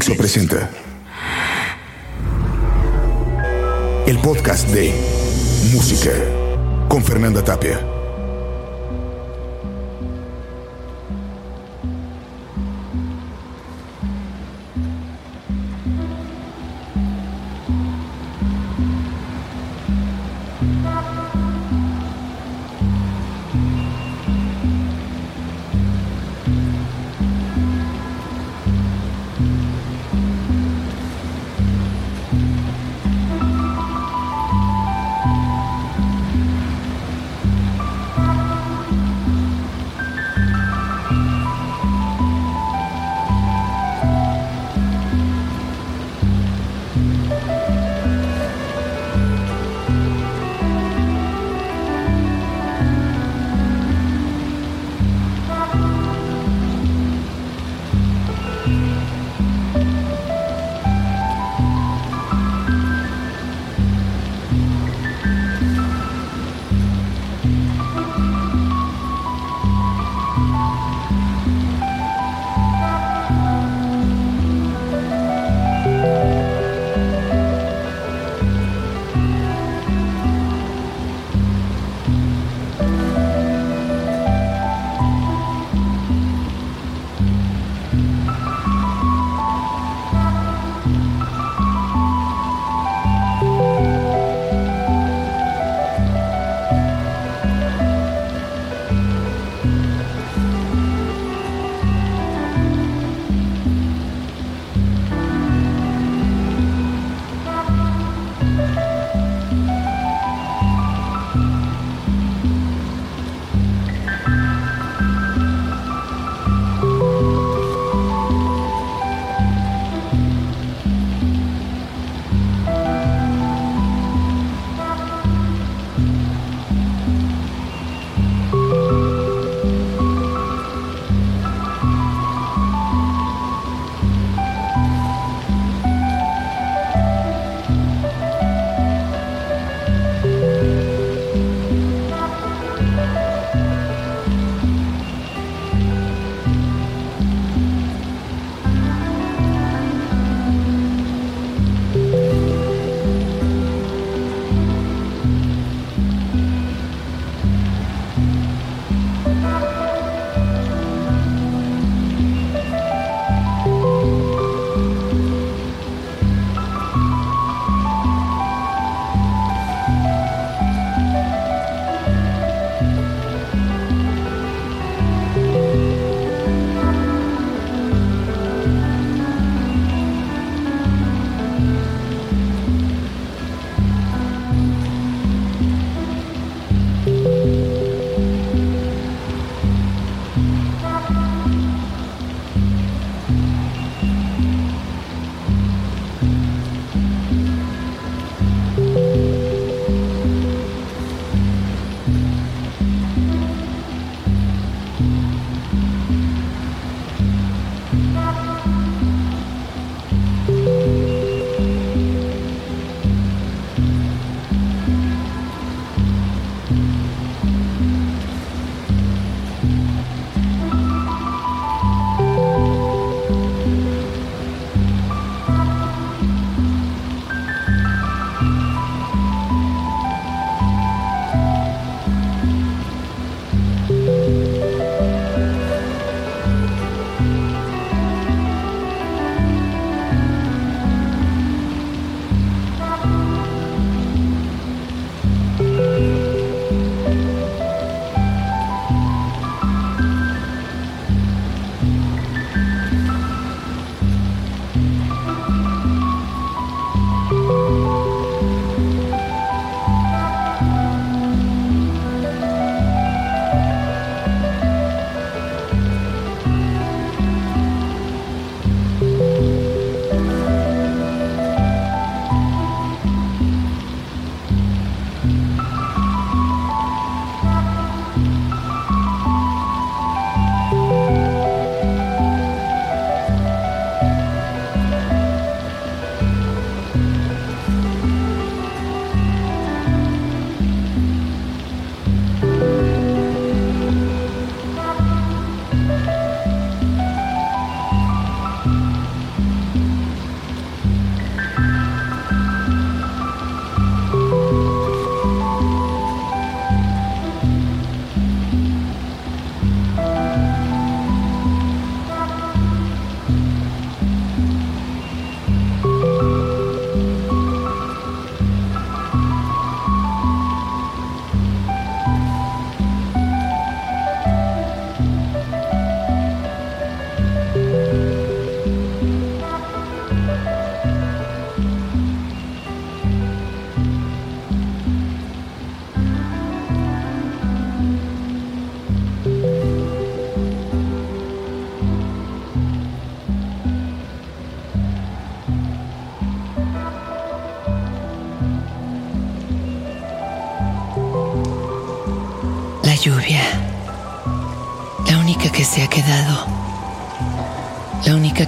Dixo presenta el podcast de Música con Fernanda Tapia.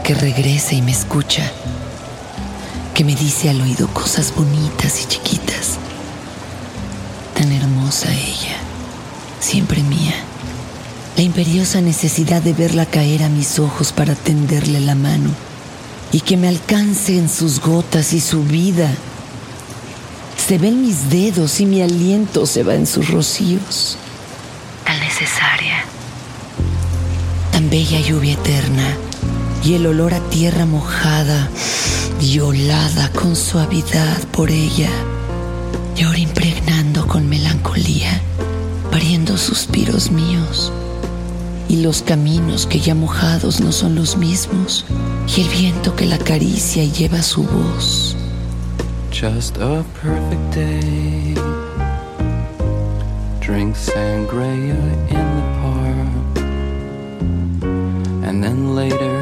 Que regresa y me escucha, que me dice al oído cosas bonitas y chiquitas. Tan hermosa ella, siempre mía. La imperiosa necesidad de verla caer a mis ojos para tenderle la mano y que me alcance en sus gotas y su vida. Se ven mis dedos y mi aliento se va en sus rocíos. Tan necesaria. Tan bella lluvia eterna y el olor a tierra mojada, violada con suavidad por ella, y ahora impregnando con melancolía, pariendo suspiros míos y los caminos que ya mojados no son los mismos, y el viento que la acaricia y lleva su voz. Just a perfect day. Drink sangria in the park. And then later,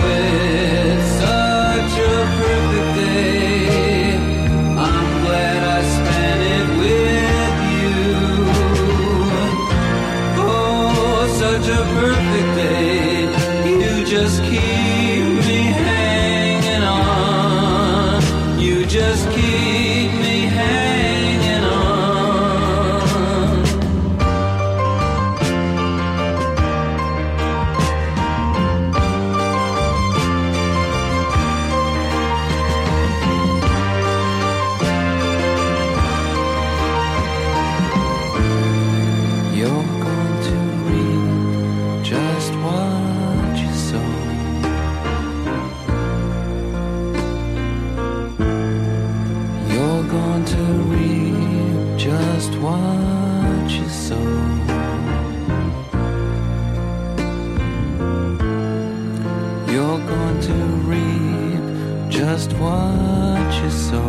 what you sow.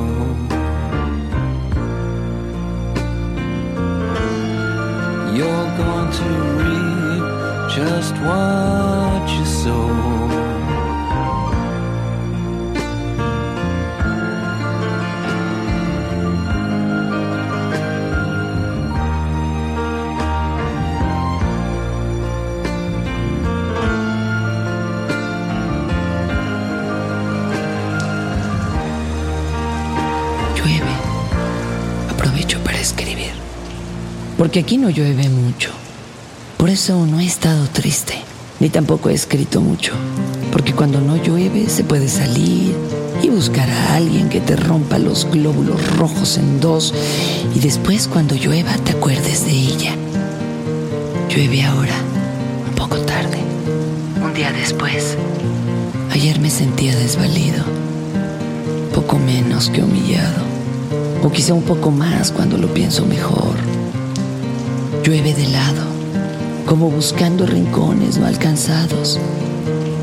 You're going to reap just what you sow. Porque aquí no llueve mucho. Por eso no he estado triste, ni tampoco he escrito mucho. Porque cuando no llueve se puede salir y buscar a alguien que te rompa los glóbulos rojos en dos y después cuando llueva te acuerdes de ella. Llueve ahora, un poco tarde, un día después. Ayer me sentía desvalido, poco menos que humillado, o quizá un poco más cuando lo pienso mejor. Llueve de lado, como buscando rincones no alcanzados.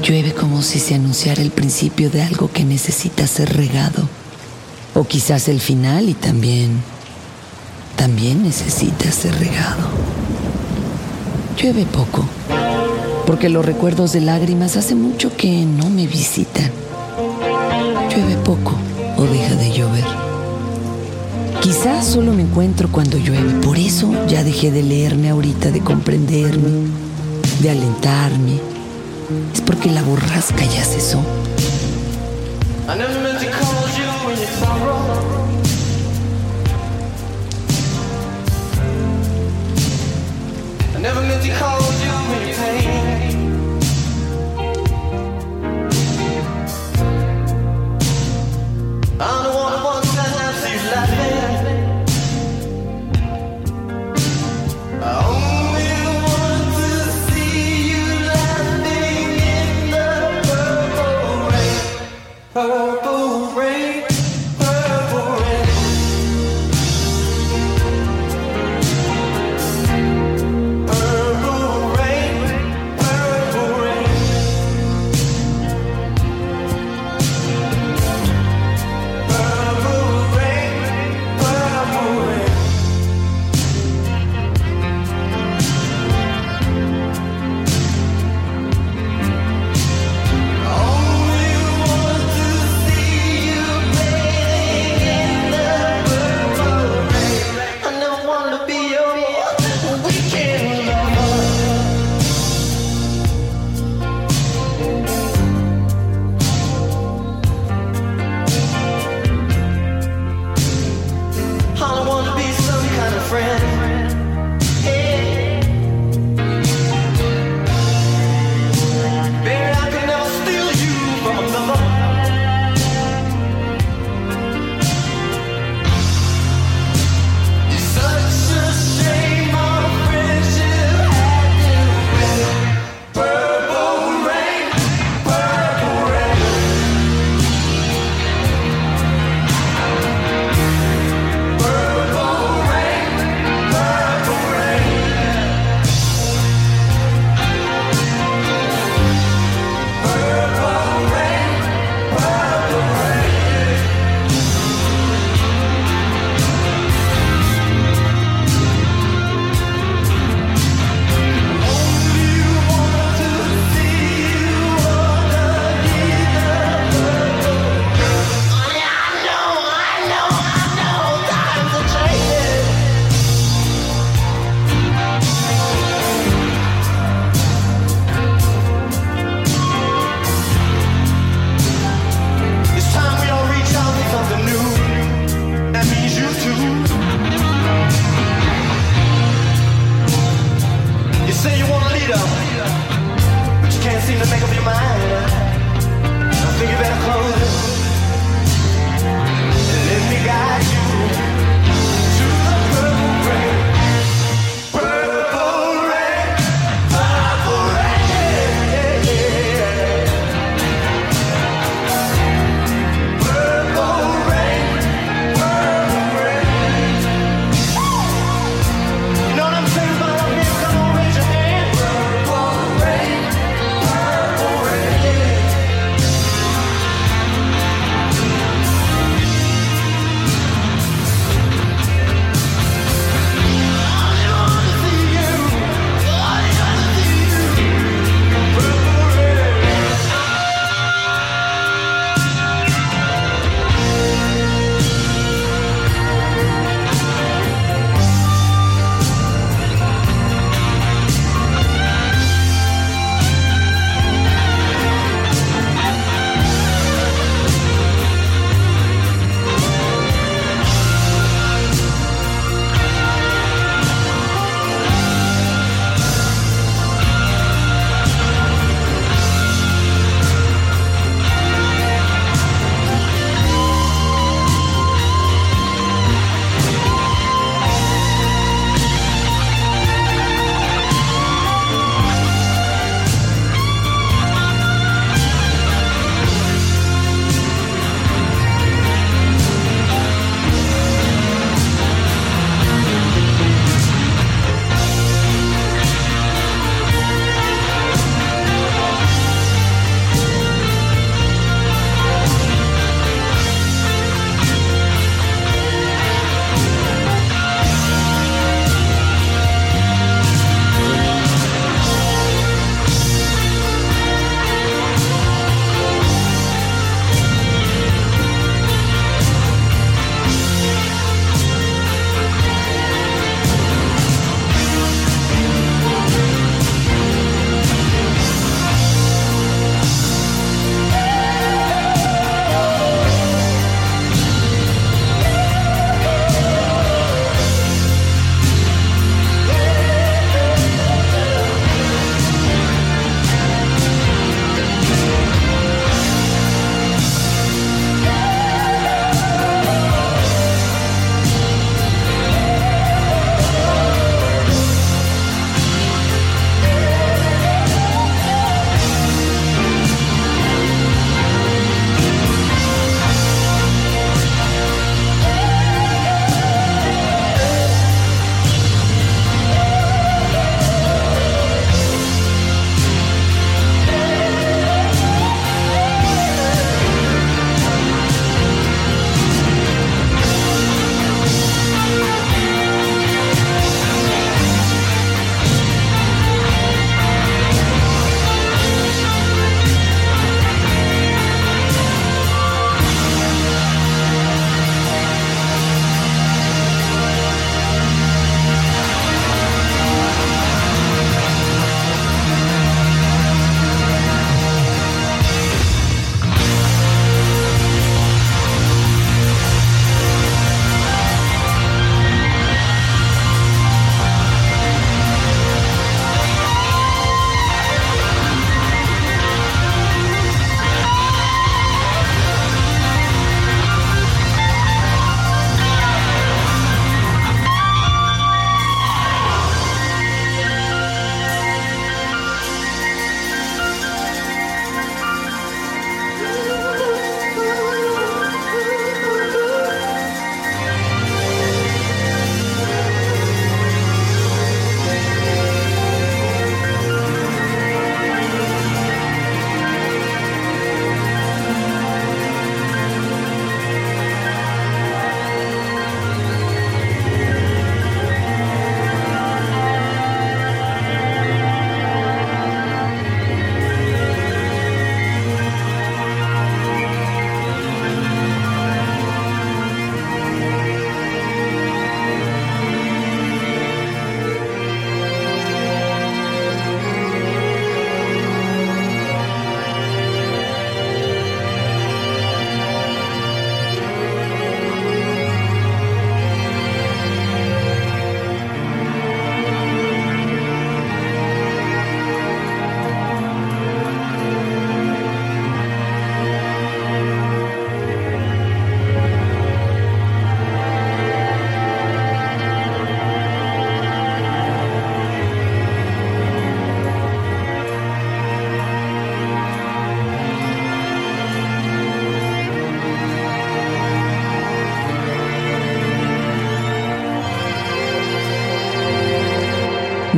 Llueve como si se anunciara el principio de algo que necesita ser regado. O quizás el final y también, también necesita ser regado. Llueve poco, porque los recuerdos de lágrimas hace mucho que no me visitan. Llueve poco o deja de llover Quizás solo me encuentro cuando llueve, por eso ya dejé de leerme ahorita, de comprenderme, de alentarme. Es porque la borrasca ya cesó. I don't wanna Oh.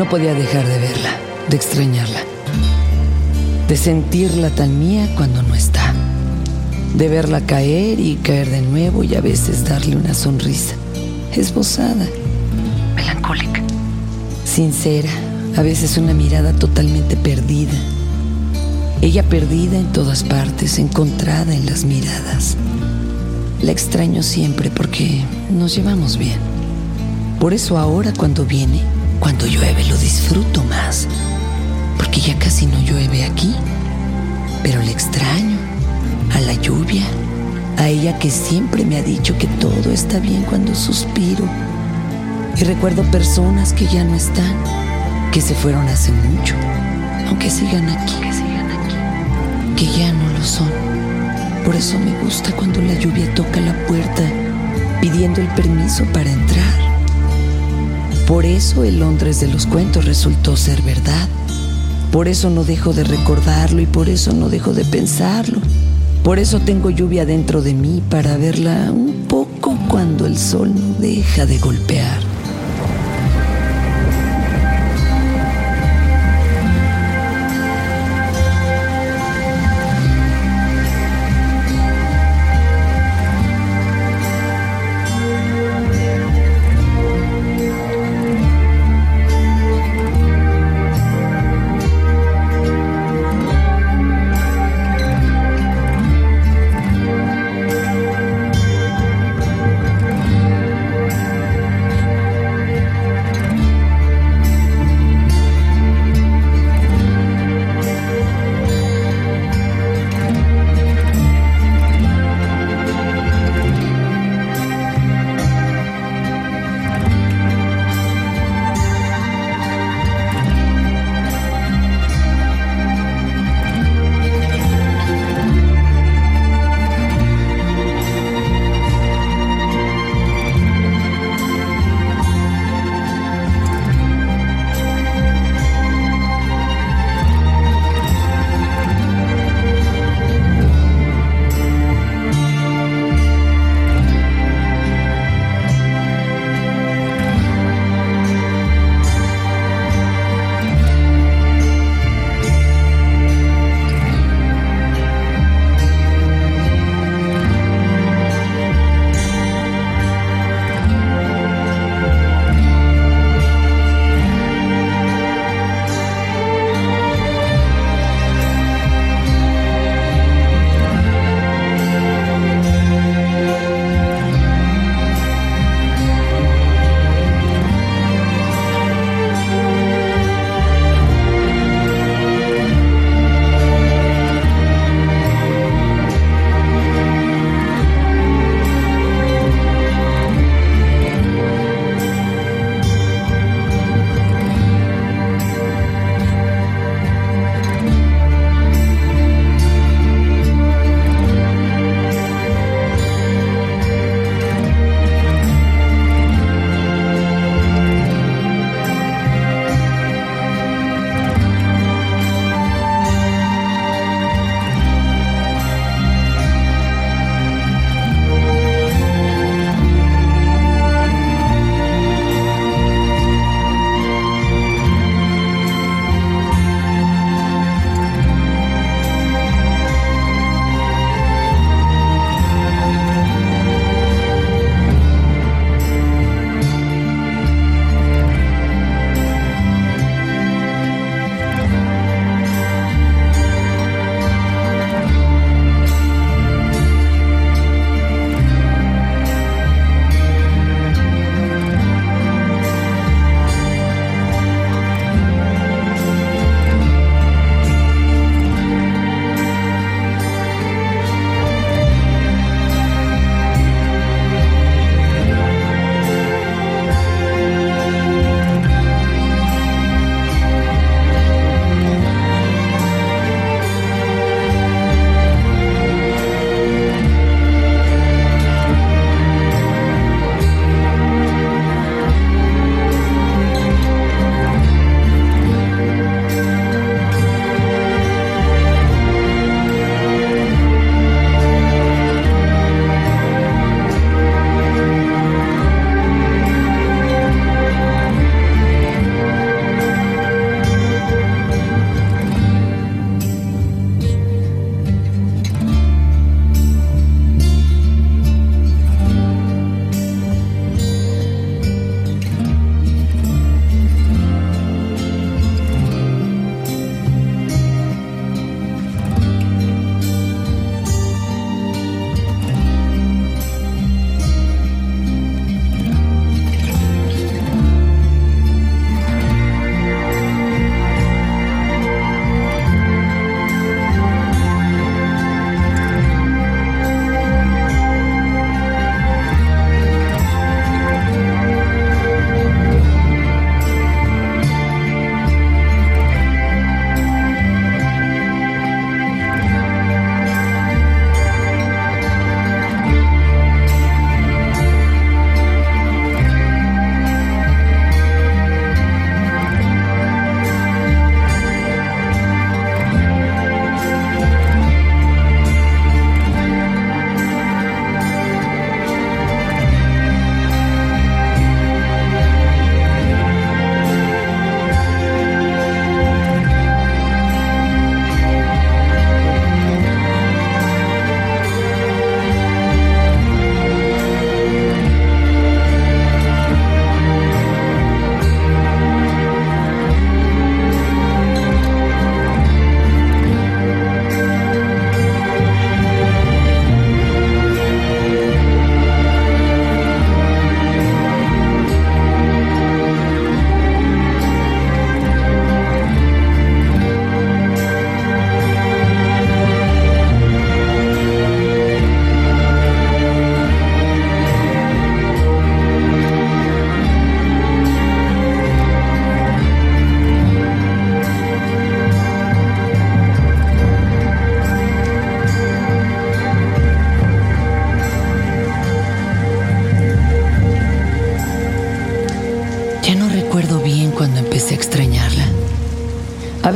Podía dejar de verla, de extrañarla, de sentirla tan mía cuando no está, de verla caer y caer de nuevo y a veces darle una sonrisa, esbozada, melancólica, sincera, a veces una mirada totalmente perdida. Ella perdida en todas partes, encontrada en las miradas. La extraño siempre porque nos llevamos bien. Por eso ahora cuando viene, cuando llueve, lo disfruto más. Porque ya casi no llueve aquí. Pero le extraño a la lluvia, a ella que siempre me ha dicho que todo está bien cuando suspiro. Y recuerdo personas que ya no están, que se fueron hace mucho, aunque sigan aquí, que sigan aquí, que ya no lo son. Por eso me gusta cuando la lluvia toca la puerta pidiendo el permiso para entrar. Por eso el Londres de los cuentos resultó ser verdad. Por eso no dejo de recordarlo y por eso no dejo de pensarlo. Por eso tengo lluvia dentro de mí para verla un poco cuando el sol no deja de golpear.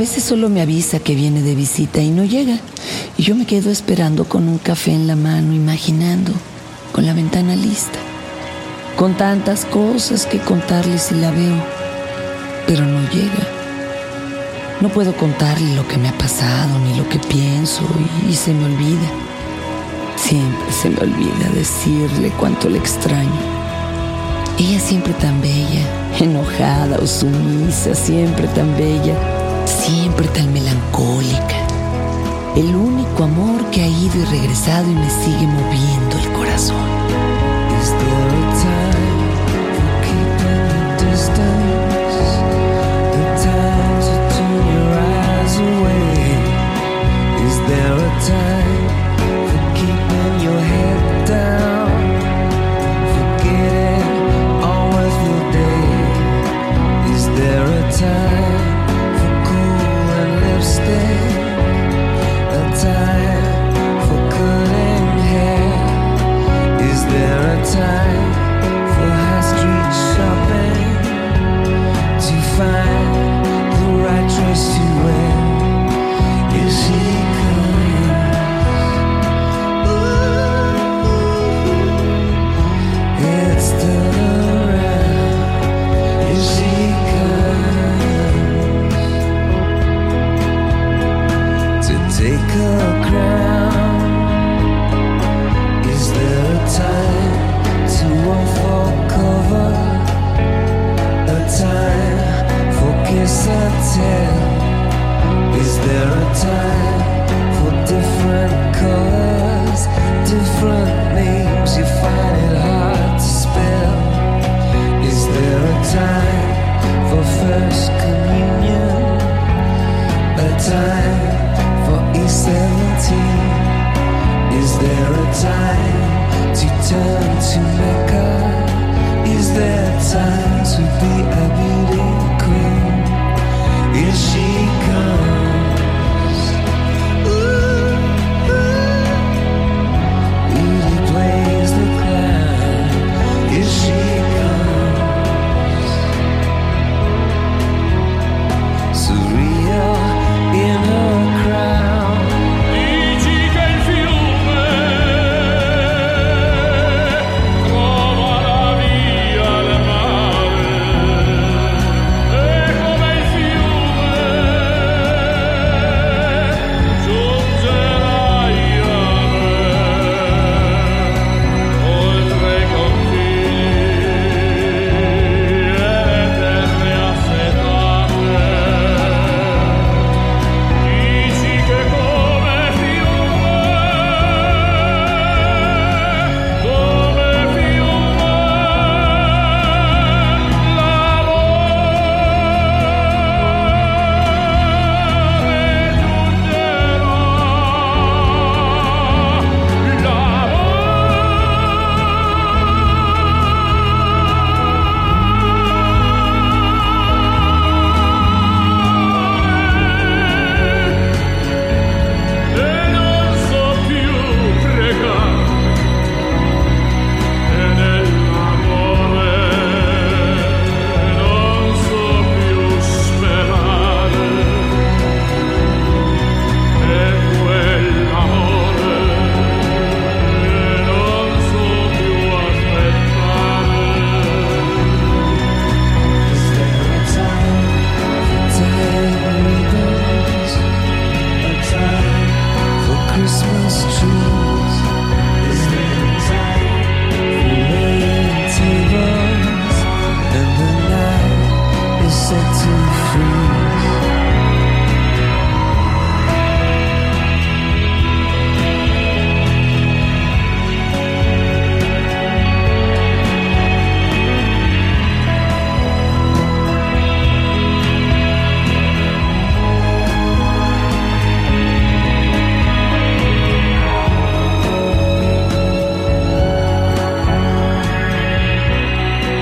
Veces solo me avisa que viene de visita y no llega. Y yo me quedo esperando con un café en la mano, imaginando, con la ventana lista, con tantas cosas que contarle si la veo, pero no llega. No puedo contarle lo que me ha pasado ni lo que pienso y, y se me olvida. Siempre se me olvida decirle cuánto le extraño. Ella siempre tan bella, enojada o sumisa, siempre tan bella, siempre tan melancólica. El único amor que ha ido y regresado y me sigue moviendo el corazón. Time be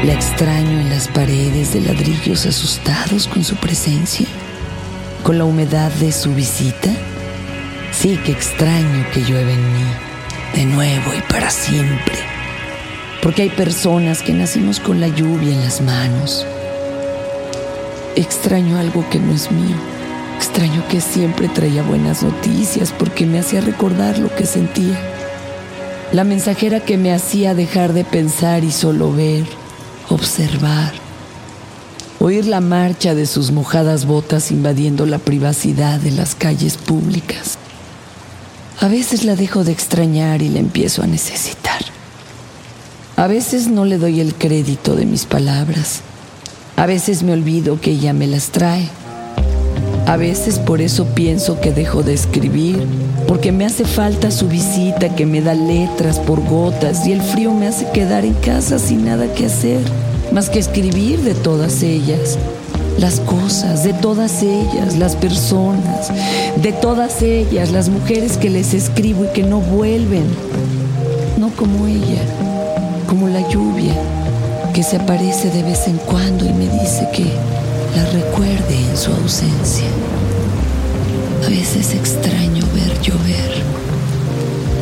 La extraño en las paredes de ladrillos asustados con su presencia, con la humedad de su visita. Sí que extraño que llueve en mí, de nuevo y para siempre. Porque hay personas que nacimos con la lluvia en las manos. Extraño algo que no es mío, Extraño que siempre traía buenas noticias porque me hacía recordar lo que sentía. La mensajera que me hacía dejar de pensar y solo ver, observar. Oír la marcha de sus mojadas botas invadiendo la privacidad de las calles públicas. A veces la dejo de extrañar y la empiezo a necesitar. A veces no le doy el crédito de mis palabras. A veces me olvido que ella me las trae. A veces por eso pienso que dejo de escribir, porque me hace falta su visita que me da letras por gotas y el frío me hace quedar en casa sin nada que hacer, más que escribir de todas ellas. Las cosas, de todas ellas, las personas, de todas ellas, las mujeres que les escribo y que no vuelven. No como ella, como la lluvia, que se aparece de vez en cuando y me dice que la recuerde en su ausencia. A veces extraño ver llover.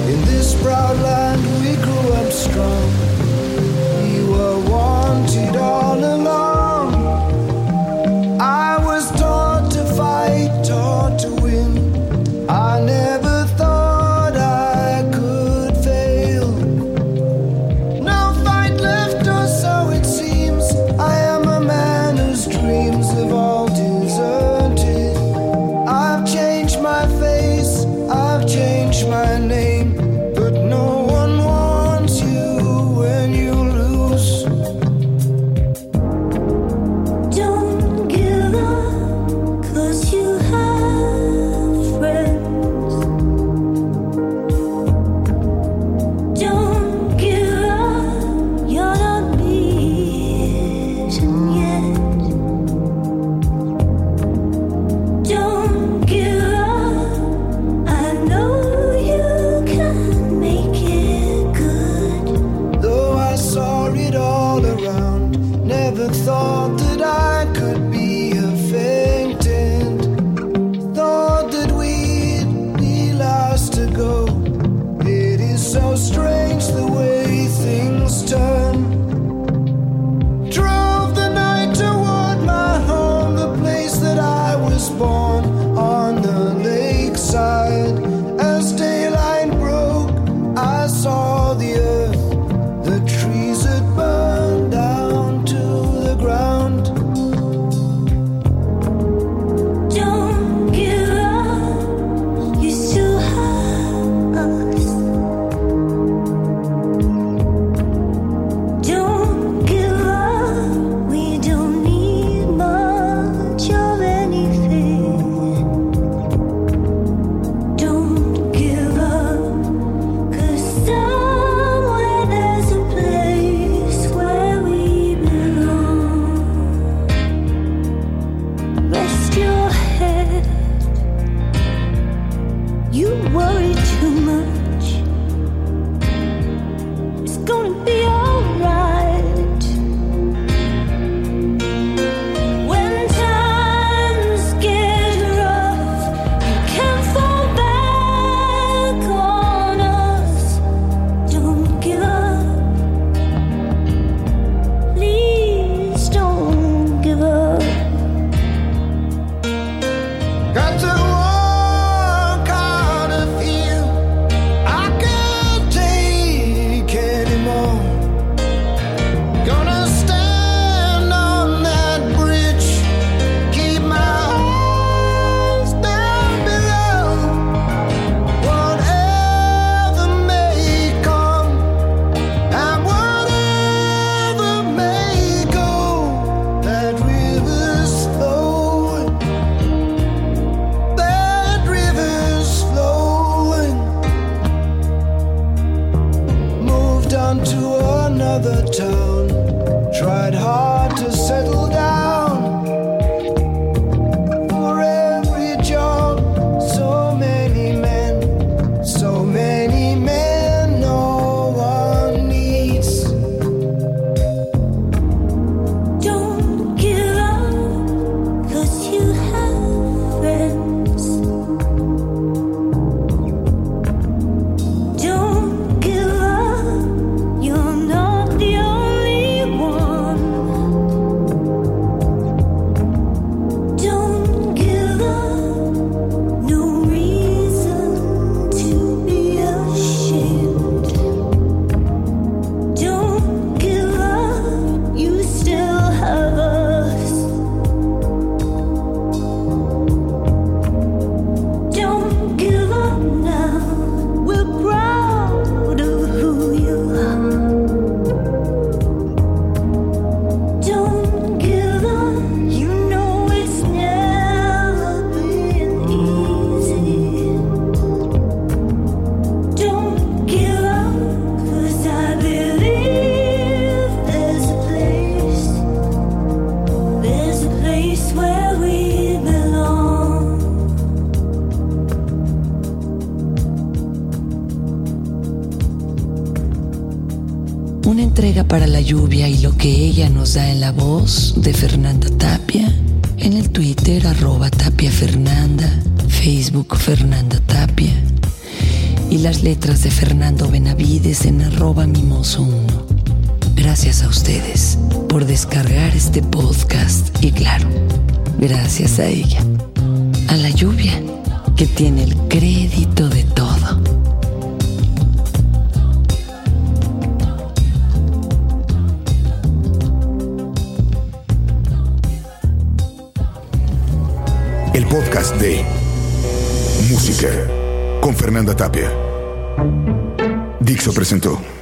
In this proud land we grew up strong. We were wanted all along. another town, tried hard. Lluvia y lo que ella nos da en la voz de Fernanda Tapia, en el Twitter arroba Tapia Fernanda, Facebook Fernanda Tapia y las letras de Fernando Benavides en arroba mimoso 1. Gracias a ustedes por descargar este podcast y claro, gracias a ella, a la lluvia que tiene el crédito de todo. Podcast de Música con Fernanda Tapia. Dixo presentó.